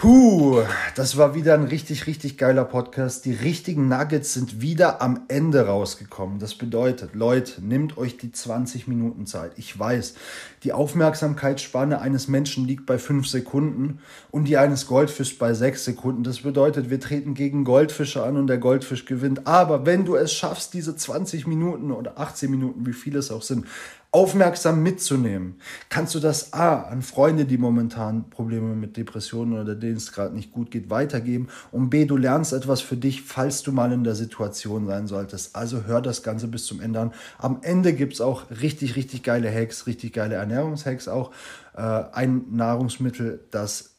Puh, das war wieder ein richtig, richtig geiler Podcast. Die richtigen Nuggets sind wieder am Ende rausgekommen. Das bedeutet, Leute, nehmt euch die 20 Minuten Zeit. Ich weiß, die Aufmerksamkeitsspanne eines Menschen liegt bei 5 Sekunden und die eines Goldfischs bei 6 Sekunden. Das bedeutet, wir treten gegen Goldfische an und der Goldfisch gewinnt. Aber wenn du es schaffst, diese 20 Minuten oder 18 Minuten, wie viele es auch sind, aufmerksam mitzunehmen, kannst du das A an Freunde, die momentan Probleme mit Depressionen oder denen es gerade nicht gut geht, weitergeben und B, du lernst etwas für dich, falls du mal in der Situation sein solltest. Also hör das Ganze bis zum Ende an. Am Ende gibt es auch richtig, richtig geile Hacks, richtig geile Ernährungshacks auch. Äh, ein Nahrungsmittel, das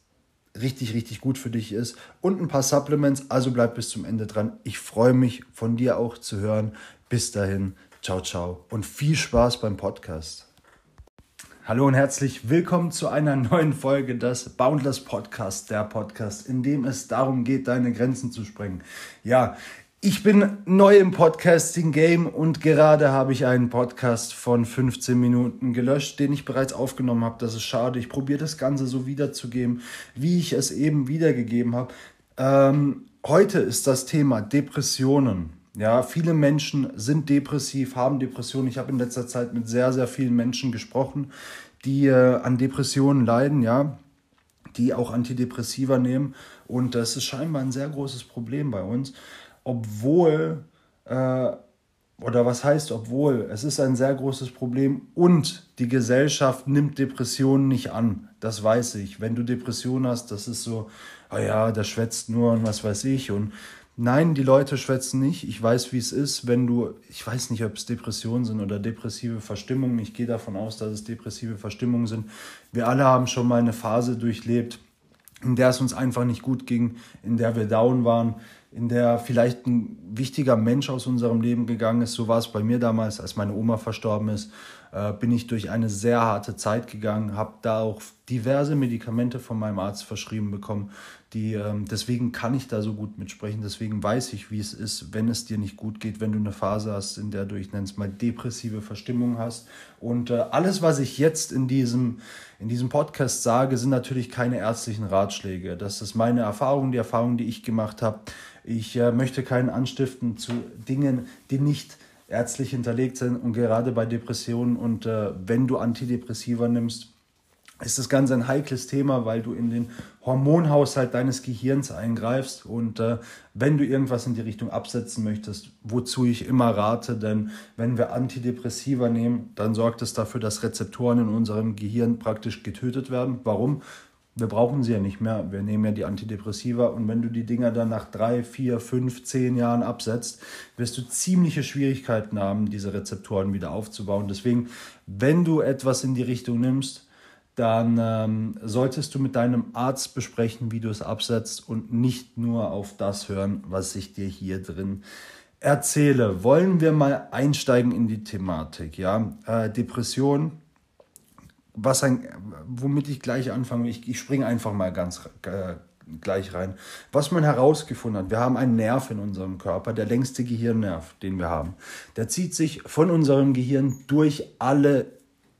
richtig, richtig gut für dich ist und ein paar Supplements. Also bleib bis zum Ende dran. Ich freue mich von dir auch zu hören. Bis dahin, Ciao, ciao und viel Spaß beim Podcast. Hallo und herzlich willkommen zu einer neuen Folge des Boundless Podcast, der Podcast, in dem es darum geht, deine Grenzen zu sprengen. Ja, ich bin neu im Podcasting-Game und gerade habe ich einen Podcast von 15 Minuten gelöscht, den ich bereits aufgenommen habe. Das ist schade. Ich probiere das Ganze so wiederzugeben, wie ich es eben wiedergegeben habe. Ähm, heute ist das Thema Depressionen. Ja, viele Menschen sind depressiv, haben Depressionen. Ich habe in letzter Zeit mit sehr, sehr vielen Menschen gesprochen, die äh, an Depressionen leiden, ja, die auch Antidepressiva nehmen. Und das ist scheinbar ein sehr großes Problem bei uns, obwohl, äh, oder was heißt obwohl, es ist ein sehr großes Problem und die Gesellschaft nimmt Depressionen nicht an. Das weiß ich. Wenn du Depressionen hast, das ist so, oh ja, der schwätzt nur und was weiß ich. Und Nein, die Leute schwätzen nicht. Ich weiß, wie es ist, wenn du, ich weiß nicht, ob es Depressionen sind oder depressive Verstimmungen. Ich gehe davon aus, dass es depressive Verstimmungen sind. Wir alle haben schon mal eine Phase durchlebt, in der es uns einfach nicht gut ging, in der wir down waren, in der vielleicht ein wichtiger Mensch aus unserem Leben gegangen ist. So war es bei mir damals, als meine Oma verstorben ist äh, bin ich durch eine sehr harte Zeit gegangen, habe da auch diverse Medikamente von meinem Arzt verschrieben bekommen. Die, ähm, deswegen kann ich da so gut mitsprechen, deswegen weiß ich, wie es ist, wenn es dir nicht gut geht, wenn du eine Phase hast, in der du, ich nenne es mal, depressive Verstimmung hast. Und äh, alles, was ich jetzt in diesem, in diesem Podcast sage, sind natürlich keine ärztlichen Ratschläge. Das ist meine Erfahrung, die Erfahrung, die ich gemacht habe. Ich äh, möchte keinen anstiften zu Dingen, die nicht ärztlich hinterlegt sind und gerade bei Depressionen und äh, wenn du Antidepressiva nimmst, ist das Ganze ein heikles Thema, weil du in den Hormonhaushalt deines Gehirns eingreifst und äh, wenn du irgendwas in die Richtung absetzen möchtest, wozu ich immer rate, denn wenn wir Antidepressiva nehmen, dann sorgt es dafür, dass Rezeptoren in unserem Gehirn praktisch getötet werden. Warum? Wir brauchen sie ja nicht mehr. Wir nehmen ja die Antidepressiva und wenn du die Dinger dann nach drei, vier, fünf, zehn Jahren absetzt, wirst du ziemliche Schwierigkeiten haben, diese Rezeptoren wieder aufzubauen. Deswegen, wenn du etwas in die Richtung nimmst, dann ähm, solltest du mit deinem Arzt besprechen, wie du es absetzt und nicht nur auf das hören, was ich dir hier drin erzähle. Wollen wir mal einsteigen in die Thematik? Ja, äh, Depression was ein, womit ich gleich anfange, ich, ich springe einfach mal ganz äh, gleich rein. Was man herausgefunden hat, wir haben einen Nerv in unserem Körper, der längste Gehirnnerv, den wir haben. Der zieht sich von unserem Gehirn durch alle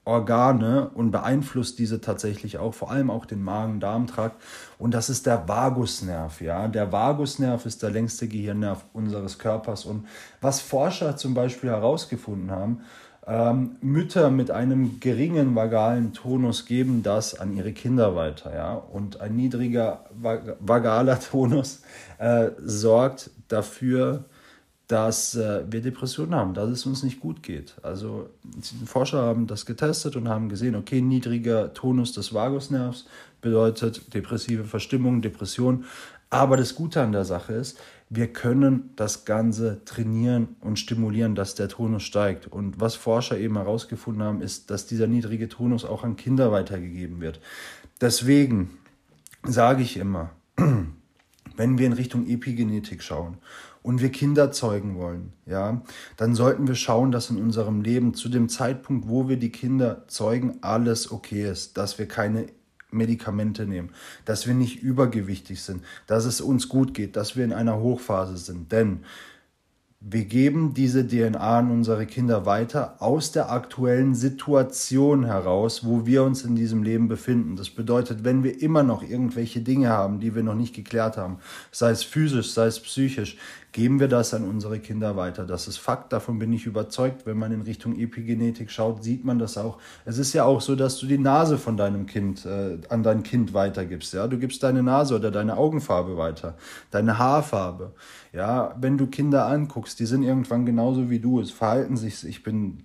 Organe und beeinflusst diese tatsächlich auch, vor allem auch den Magen-Darm-Trakt. Und das ist der Vagusnerv. Ja? Der Vagusnerv ist der längste Gehirnnerv unseres Körpers. Und was Forscher zum Beispiel herausgefunden haben, ähm, Mütter mit einem geringen vagalen Tonus geben das an ihre Kinder weiter. Ja? Und ein niedriger vagaler Tonus äh, sorgt dafür, dass äh, wir Depressionen haben, dass es uns nicht gut geht. Also Forscher haben das getestet und haben gesehen, okay, niedriger Tonus des Vagusnervs bedeutet depressive Verstimmung, Depression. Aber das Gute an der Sache ist, wir können das Ganze trainieren und stimulieren, dass der Tonus steigt. Und was Forscher eben herausgefunden haben, ist, dass dieser niedrige Tonus auch an Kinder weitergegeben wird. Deswegen sage ich immer, wenn wir in Richtung Epigenetik schauen und wir Kinder zeugen wollen, ja, dann sollten wir schauen, dass in unserem Leben zu dem Zeitpunkt, wo wir die Kinder zeugen, alles okay ist, dass wir keine Medikamente nehmen, dass wir nicht übergewichtig sind, dass es uns gut geht, dass wir in einer Hochphase sind. Denn wir geben diese DNA an unsere Kinder weiter aus der aktuellen Situation heraus, wo wir uns in diesem Leben befinden. Das bedeutet, wenn wir immer noch irgendwelche Dinge haben, die wir noch nicht geklärt haben, sei es physisch, sei es psychisch, geben wir das an unsere Kinder weiter. Das ist Fakt, davon bin ich überzeugt. Wenn man in Richtung Epigenetik schaut, sieht man das auch. Es ist ja auch so, dass du die Nase von deinem Kind äh, an dein Kind weitergibst. Ja? Du gibst deine Nase oder deine Augenfarbe weiter, deine Haarfarbe. Ja, wenn du Kinder anguckst, die sind irgendwann genauso wie du. Es verhalten sich, ich bin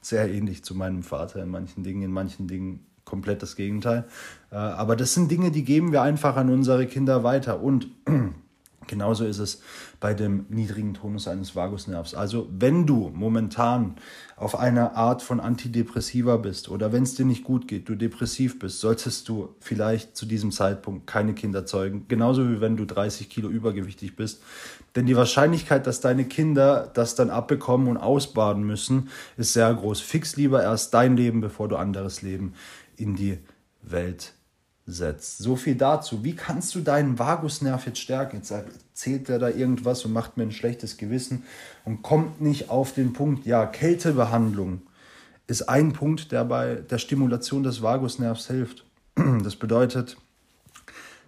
sehr ähnlich zu meinem Vater in manchen Dingen, in manchen Dingen komplett das Gegenteil. Äh, aber das sind Dinge, die geben wir einfach an unsere Kinder weiter. Und Genauso ist es bei dem niedrigen Tonus eines Vagusnervs. Also wenn du momentan auf einer Art von Antidepressiva bist oder wenn es dir nicht gut geht, du depressiv bist, solltest du vielleicht zu diesem Zeitpunkt keine Kinder zeugen. Genauso wie wenn du 30 Kilo übergewichtig bist. Denn die Wahrscheinlichkeit, dass deine Kinder das dann abbekommen und ausbaden müssen, ist sehr groß. Fix lieber erst dein Leben, bevor du anderes Leben in die Welt setzt. So viel dazu. Wie kannst du deinen Vagusnerv jetzt stärken? Jetzt erzählt er da irgendwas und macht mir ein schlechtes Gewissen und kommt nicht auf den Punkt. Ja, Kältebehandlung ist ein Punkt, der bei der Stimulation des Vagusnervs hilft. Das bedeutet,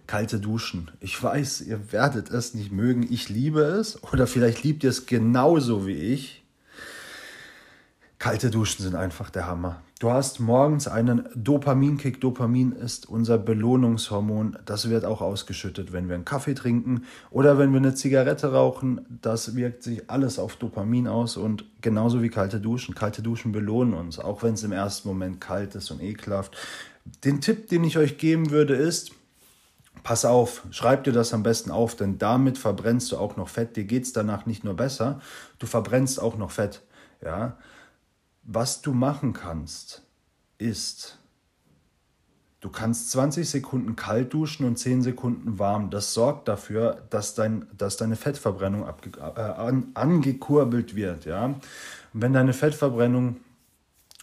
kalte Duschen. Ich weiß, ihr werdet es nicht mögen. Ich liebe es. Oder vielleicht liebt ihr es genauso wie ich. Kalte Duschen sind einfach der Hammer. Du hast morgens einen Dopaminkick. Dopamin ist unser Belohnungshormon. Das wird auch ausgeschüttet, wenn wir einen Kaffee trinken oder wenn wir eine Zigarette rauchen. Das wirkt sich alles auf Dopamin aus und genauso wie kalte Duschen. Kalte Duschen belohnen uns, auch wenn es im ersten Moment kalt ist und ekelhaft. Den Tipp, den ich euch geben würde, ist, pass auf, schreib dir das am besten auf, denn damit verbrennst du auch noch Fett. Dir geht es danach nicht nur besser, du verbrennst auch noch Fett. Ja, was du machen kannst, ist, du kannst 20 Sekunden kalt duschen und 10 Sekunden warm. Das sorgt dafür, dass, dein, dass deine Fettverbrennung abge, äh, an, angekurbelt wird. Ja? Und wenn deine Fettverbrennung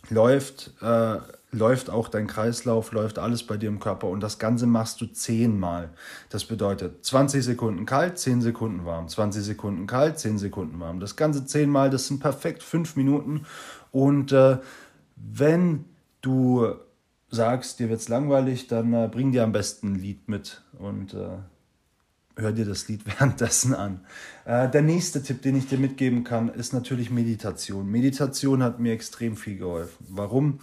läuft, äh, läuft auch dein Kreislauf, läuft alles bei dir im Körper und das Ganze machst du zehnmal. Das bedeutet 20 Sekunden kalt, 10 Sekunden warm, 20 Sekunden kalt, 10 Sekunden warm. Das Ganze zehnmal, das sind perfekt fünf Minuten und äh, wenn du sagst, dir wird es langweilig, dann äh, bring dir am besten ein Lied mit und äh, hör dir das Lied währenddessen an. Äh, der nächste Tipp, den ich dir mitgeben kann, ist natürlich Meditation. Meditation hat mir extrem viel geholfen. Warum?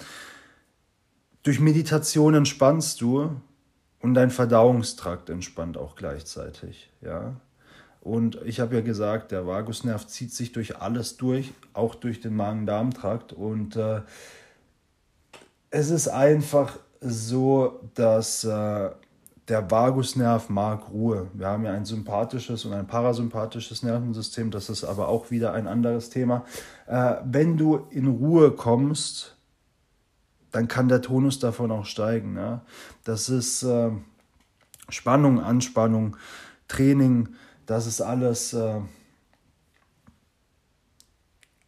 Durch Meditation entspannst du und dein Verdauungstrakt entspannt auch gleichzeitig. Ja? Und ich habe ja gesagt, der Vagusnerv zieht sich durch alles durch, auch durch den Magen-Darm-Trakt. Und äh, es ist einfach so, dass äh, der Vagusnerv mag Ruhe. Wir haben ja ein sympathisches und ein parasympathisches Nervensystem, das ist aber auch wieder ein anderes Thema. Äh, wenn du in Ruhe kommst, dann kann der Tonus davon auch steigen. Ne? Das ist äh, Spannung, Anspannung, Training, das ist alles, äh,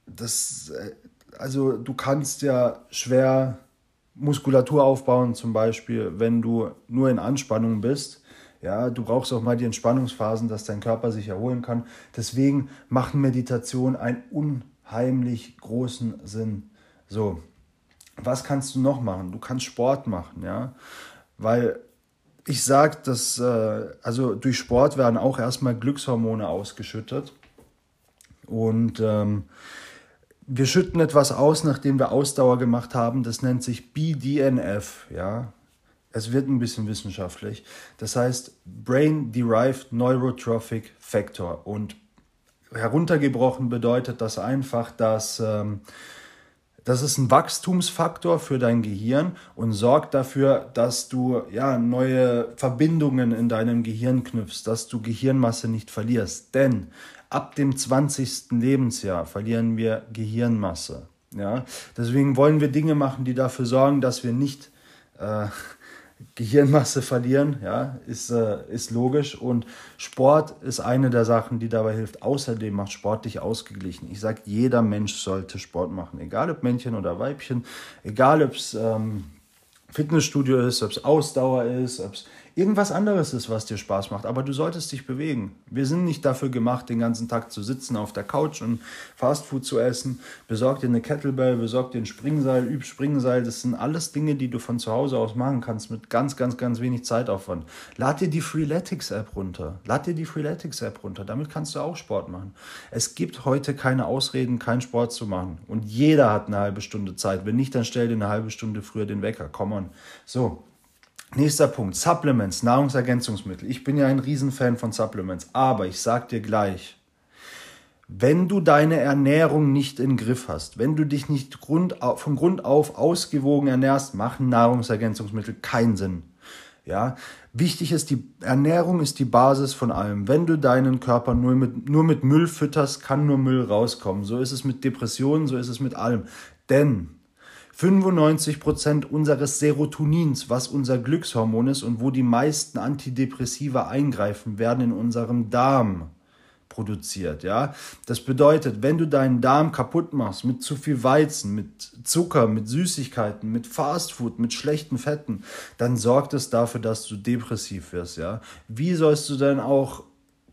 das, äh, also du kannst ja schwer Muskulatur aufbauen, zum Beispiel, wenn du nur in Anspannung bist. Ja, du brauchst auch mal die Entspannungsphasen, dass dein Körper sich erholen kann. Deswegen machen Meditation einen unheimlich großen Sinn. So, was kannst du noch machen? Du kannst Sport machen, ja, weil ich sage, dass äh, also durch Sport werden auch erstmal Glückshormone ausgeschüttet. Und ähm, wir schütten etwas aus, nachdem wir Ausdauer gemacht haben. Das nennt sich BDNF. Ja? Es wird ein bisschen wissenschaftlich. Das heißt Brain Derived Neurotrophic Factor. Und heruntergebrochen bedeutet das einfach, dass ähm, das ist ein Wachstumsfaktor für dein Gehirn und sorgt dafür, dass du ja, neue Verbindungen in deinem Gehirn knüpfst, dass du Gehirnmasse nicht verlierst. Denn ab dem 20. Lebensjahr verlieren wir Gehirnmasse. Ja? Deswegen wollen wir Dinge machen, die dafür sorgen, dass wir nicht äh, Gehirnmasse verlieren, ja, ist, äh, ist logisch. Und Sport ist eine der Sachen, die dabei hilft. Außerdem macht Sport dich ausgeglichen. Ich sage, jeder Mensch sollte Sport machen, egal ob Männchen oder Weibchen, egal ob es ähm, Fitnessstudio ist, ob es Ausdauer ist, ob es irgendwas anderes ist, was dir Spaß macht. Aber du solltest dich bewegen. Wir sind nicht dafür gemacht, den ganzen Tag zu sitzen auf der Couch und Fastfood zu essen. Besorg dir eine Kettlebell, besorg dir ein Springseil, üb Springseil. Das sind alles Dinge, die du von zu Hause aus machen kannst mit ganz, ganz, ganz wenig Zeitaufwand. Lad dir die Freeletics App runter. Lad dir die Freeletics App runter. Damit kannst du auch Sport machen. Es gibt heute keine Ausreden, keinen Sport zu machen. Und jeder hat eine halbe Stunde Zeit. Wenn nicht, dann stell dir eine halbe Stunde früher den Wecker. Come on. So, Nächster Punkt, Supplements, Nahrungsergänzungsmittel. Ich bin ja ein Riesenfan von Supplements, aber ich sag dir gleich, wenn du deine Ernährung nicht im Griff hast, wenn du dich nicht Grund, von Grund auf ausgewogen ernährst, machen Nahrungsergänzungsmittel keinen Sinn. Ja, wichtig ist, die Ernährung ist die Basis von allem. Wenn du deinen Körper nur mit, nur mit Müll fütterst, kann nur Müll rauskommen. So ist es mit Depressionen, so ist es mit allem. Denn 95% unseres Serotonins, was unser Glückshormon ist und wo die meisten Antidepressiva eingreifen, werden in unserem Darm produziert, ja. Das bedeutet, wenn du deinen Darm kaputt machst mit zu viel Weizen, mit Zucker, mit Süßigkeiten, mit Fastfood, mit schlechten Fetten, dann sorgt es dafür, dass du depressiv wirst, ja. Wie sollst du denn auch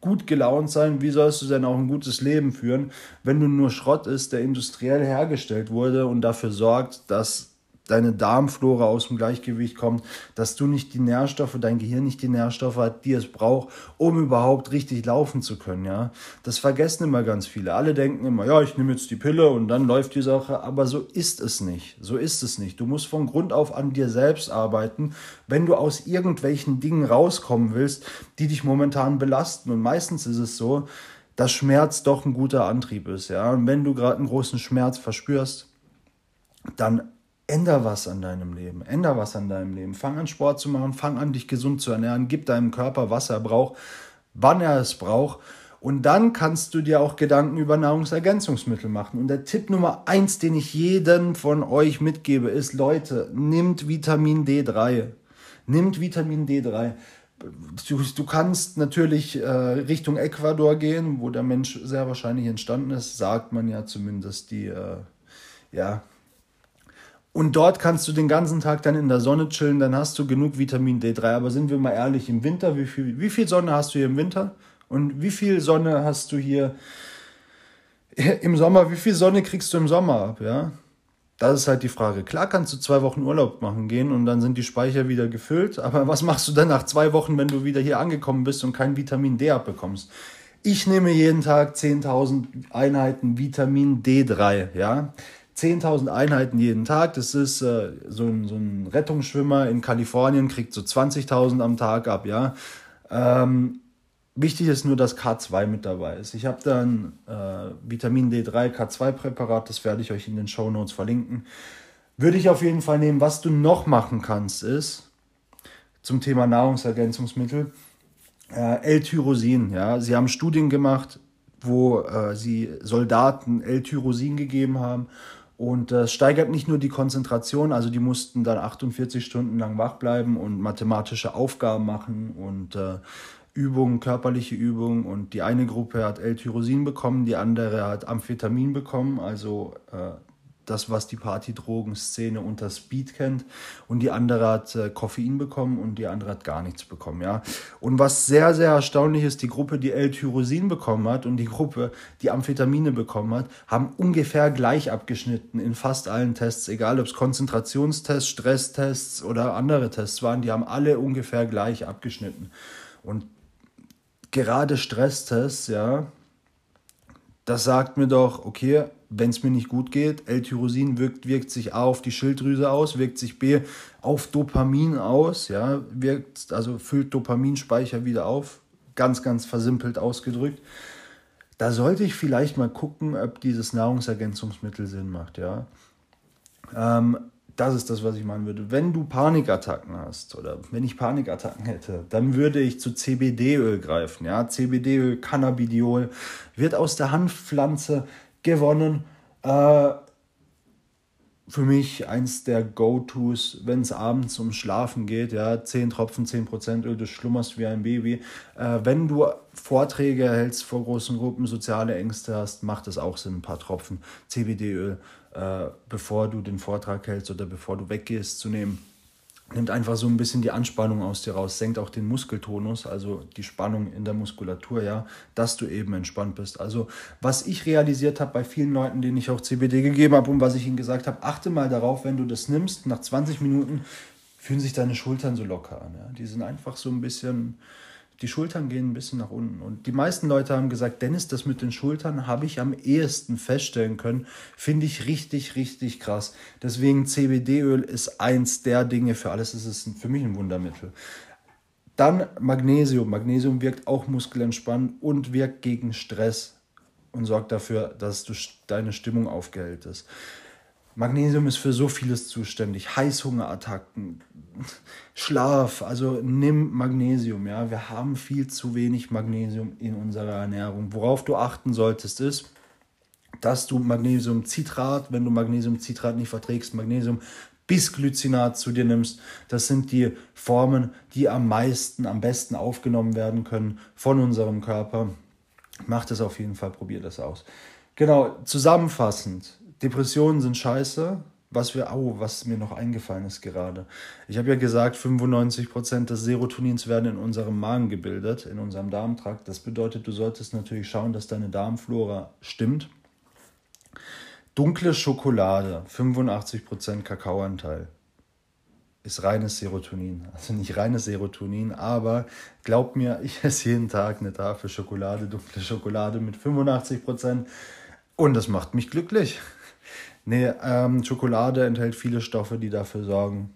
gut gelaunt sein, wie sollst du denn auch ein gutes Leben führen, wenn du nur Schrott isst, der industriell hergestellt wurde und dafür sorgt, dass deine Darmflora aus dem Gleichgewicht kommt, dass du nicht die Nährstoffe, dein Gehirn nicht die Nährstoffe hat, die es braucht, um überhaupt richtig laufen zu können, ja. Das vergessen immer ganz viele. Alle denken immer, ja, ich nehme jetzt die Pille und dann läuft die Sache, aber so ist es nicht. So ist es nicht. Du musst von Grund auf an dir selbst arbeiten, wenn du aus irgendwelchen Dingen rauskommen willst, die dich momentan belasten. Und meistens ist es so, dass Schmerz doch ein guter Antrieb ist, ja. Und wenn du gerade einen großen Schmerz verspürst, dann änder was an deinem Leben, änder was an deinem Leben. Fang an Sport zu machen, fang an dich gesund zu ernähren, gib deinem Körper, was er braucht, wann er es braucht. Und dann kannst du dir auch Gedanken über Nahrungsergänzungsmittel machen. Und der Tipp Nummer eins, den ich jedem von euch mitgebe, ist, Leute, nimmt Vitamin D3. Nimmt Vitamin D3. Du, du kannst natürlich äh, Richtung Ecuador gehen, wo der Mensch sehr wahrscheinlich entstanden ist, sagt man ja zumindest die, äh, ja, und dort kannst du den ganzen Tag dann in der Sonne chillen, dann hast du genug Vitamin D3. Aber sind wir mal ehrlich, im Winter, wie viel, wie viel Sonne hast du hier im Winter? Und wie viel Sonne hast du hier im Sommer? Wie viel Sonne kriegst du im Sommer ab? Ja, das ist halt die Frage. Klar kannst du zwei Wochen Urlaub machen gehen und dann sind die Speicher wieder gefüllt. Aber was machst du dann nach zwei Wochen, wenn du wieder hier angekommen bist und kein Vitamin D abbekommst? Ich nehme jeden Tag 10.000 Einheiten Vitamin D3, ja. 10.000 Einheiten jeden Tag. Das ist äh, so, ein, so ein Rettungsschwimmer in Kalifornien, kriegt so 20.000 am Tag ab, ja. Ähm, wichtig ist nur, dass K2 mit dabei ist. Ich habe dann äh, Vitamin D3 K2-Präparat, das werde ich euch in den Show Notes verlinken. Würde ich auf jeden Fall nehmen. Was du noch machen kannst, ist zum Thema Nahrungsergänzungsmittel äh, L-Tyrosin. Ja? Sie haben Studien gemacht, wo äh, sie Soldaten L-Tyrosin gegeben haben und das steigert nicht nur die Konzentration, also die mussten dann 48 Stunden lang wach bleiben und mathematische Aufgaben machen und äh, Übungen, körperliche Übungen. Und die eine Gruppe hat L-Tyrosin bekommen, die andere hat Amphetamin bekommen, also äh, das, was die Partydrogenszene unter Speed kennt. Und die andere hat äh, Koffein bekommen und die andere hat gar nichts bekommen, ja. Und was sehr, sehr erstaunlich ist, die Gruppe, die L-Tyrosin bekommen hat und die Gruppe, die Amphetamine bekommen hat, haben ungefähr gleich abgeschnitten in fast allen Tests, egal ob es Konzentrationstests, Stresstests oder andere Tests waren, die haben alle ungefähr gleich abgeschnitten. Und gerade Stresstests, ja, das sagt mir doch, okay, wenn es mir nicht gut geht, L-Tyrosin wirkt, wirkt sich A auf die Schilddrüse aus, wirkt sich B auf Dopamin aus, ja, wirkt, also füllt Dopaminspeicher wieder auf, ganz, ganz versimpelt ausgedrückt. Da sollte ich vielleicht mal gucken, ob dieses Nahrungsergänzungsmittel Sinn macht, ja. Ähm, das ist das, was ich machen würde. Wenn du Panikattacken hast oder wenn ich Panikattacken hätte, dann würde ich zu CBD-Öl greifen. Ja, CBD-Öl, Cannabidiol, wird aus der Hanfpflanze gewonnen. Äh, für mich eins der Go-Tos, wenn es abends um Schlafen geht, ja, 10 Tropfen, 10% Öl, du schlummerst wie ein Baby. Äh, wenn du Vorträge hältst vor großen Gruppen, soziale Ängste hast, macht es auch Sinn, ein paar Tropfen CBD-Öl, äh, bevor du den Vortrag hältst oder bevor du weggehst, zu nehmen. Nimmt einfach so ein bisschen die Anspannung aus dir raus, senkt auch den Muskeltonus, also die Spannung in der Muskulatur, ja, dass du eben entspannt bist. Also was ich realisiert habe bei vielen Leuten, denen ich auch CBD gegeben habe und was ich ihnen gesagt habe, achte mal darauf, wenn du das nimmst, nach 20 Minuten fühlen sich deine Schultern so locker an. Ja. Die sind einfach so ein bisschen die Schultern gehen ein bisschen nach unten. Und die meisten Leute haben gesagt, Dennis, das mit den Schultern habe ich am ehesten feststellen können. Finde ich richtig, richtig krass. Deswegen CBD-Öl ist eins der Dinge für alles. Es ist für mich ein Wundermittel. Dann Magnesium. Magnesium wirkt auch muskelentspannend und wirkt gegen Stress und sorgt dafür, dass du deine Stimmung aufgehellt ist. Magnesium ist für so vieles zuständig. Heißhungerattacken, Schlaf, also nimm Magnesium, ja. Wir haben viel zu wenig Magnesium in unserer Ernährung. Worauf du achten solltest, ist, dass du Magnesiumcitrat, wenn du Magnesiumcitrat nicht verträgst, Magnesium Bisglycinat zu dir nimmst. Das sind die Formen, die am meisten, am besten aufgenommen werden können von unserem Körper. Mach das auf jeden Fall, probier das aus. Genau, zusammenfassend, Depressionen sind scheiße. Was, wir, oh, was mir noch eingefallen ist gerade. Ich habe ja gesagt, 95% des Serotonins werden in unserem Magen gebildet, in unserem Darmtrakt. Das bedeutet, du solltest natürlich schauen, dass deine Darmflora stimmt. Dunkle Schokolade, 85% Kakaoanteil, ist reines Serotonin. Also nicht reines Serotonin, aber glaub mir, ich esse jeden Tag eine Tafel Schokolade, dunkle Schokolade mit 85% und das macht mich glücklich. Nee, ähm, Schokolade enthält viele Stoffe, die dafür sorgen,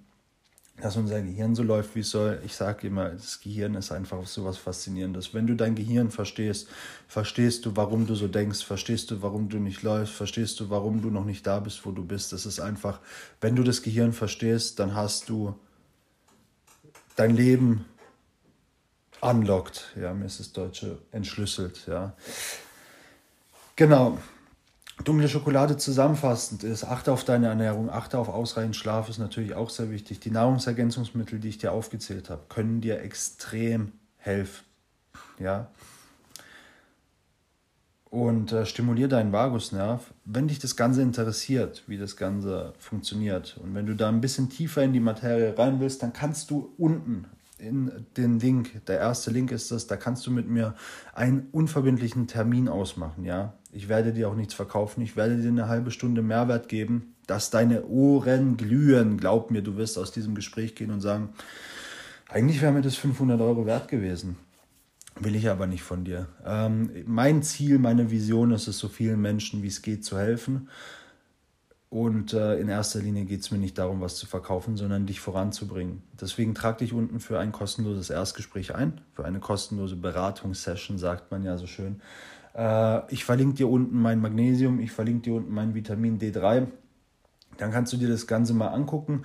dass unser Gehirn so läuft, wie es soll. Ich sage immer, das Gehirn ist einfach so was Faszinierendes. Wenn du dein Gehirn verstehst, verstehst du, warum du so denkst, verstehst du, warum du nicht läufst, verstehst du, warum du noch nicht da bist, wo du bist. Das ist einfach, wenn du das Gehirn verstehst, dann hast du dein Leben unlocked. Ja, mir ist das Deutsche entschlüsselt. Ja, genau dunkle Schokolade zusammenfassend ist, achte auf deine Ernährung, achte auf ausreichend Schlaf, ist natürlich auch sehr wichtig. Die Nahrungsergänzungsmittel, die ich dir aufgezählt habe, können dir extrem helfen. Ja. Und äh, stimuliere deinen Vagusnerv. Wenn dich das Ganze interessiert, wie das Ganze funktioniert, und wenn du da ein bisschen tiefer in die Materie rein willst, dann kannst du unten in den Link, der erste Link ist das, da kannst du mit mir einen unverbindlichen Termin ausmachen, ja. Ich werde dir auch nichts verkaufen, ich werde dir eine halbe Stunde Mehrwert geben, dass deine Ohren glühen. Glaub mir, du wirst aus diesem Gespräch gehen und sagen, eigentlich wäre mir das 500 Euro wert gewesen. Will ich aber nicht von dir. Ähm, mein Ziel, meine Vision ist es, so vielen Menschen wie es geht zu helfen. Und äh, in erster Linie geht es mir nicht darum, was zu verkaufen, sondern dich voranzubringen. Deswegen trag dich unten für ein kostenloses Erstgespräch ein, für eine kostenlose Beratungssession, sagt man ja so schön. Äh, ich verlinke dir unten mein Magnesium, ich verlinke dir unten mein Vitamin D3. Dann kannst du dir das Ganze mal angucken.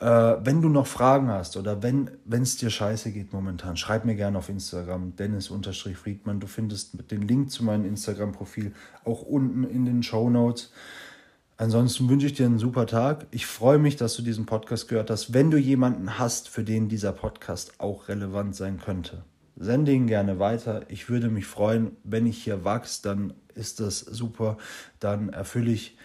Äh, wenn du noch Fragen hast oder wenn es dir scheiße geht momentan, schreib mir gerne auf Instagram, Dennis-Friedmann. Du findest den Link zu meinem Instagram-Profil auch unten in den Show Notes. Ansonsten wünsche ich dir einen super Tag. Ich freue mich, dass du diesen Podcast gehört hast. Wenn du jemanden hast, für den dieser Podcast auch relevant sein könnte, sende ihn gerne weiter. Ich würde mich freuen, wenn ich hier wachse, dann ist das super. Dann erfülle ich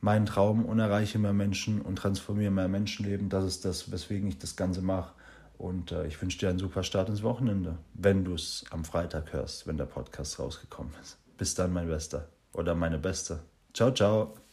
meinen Traum und erreiche mehr Menschen und transformiere mehr Menschenleben. Das ist das, weswegen ich das Ganze mache. Und äh, ich wünsche dir einen super Start ins Wochenende, wenn du es am Freitag hörst, wenn der Podcast rausgekommen ist. Bis dann, mein Bester oder meine Beste. Ciao, ciao.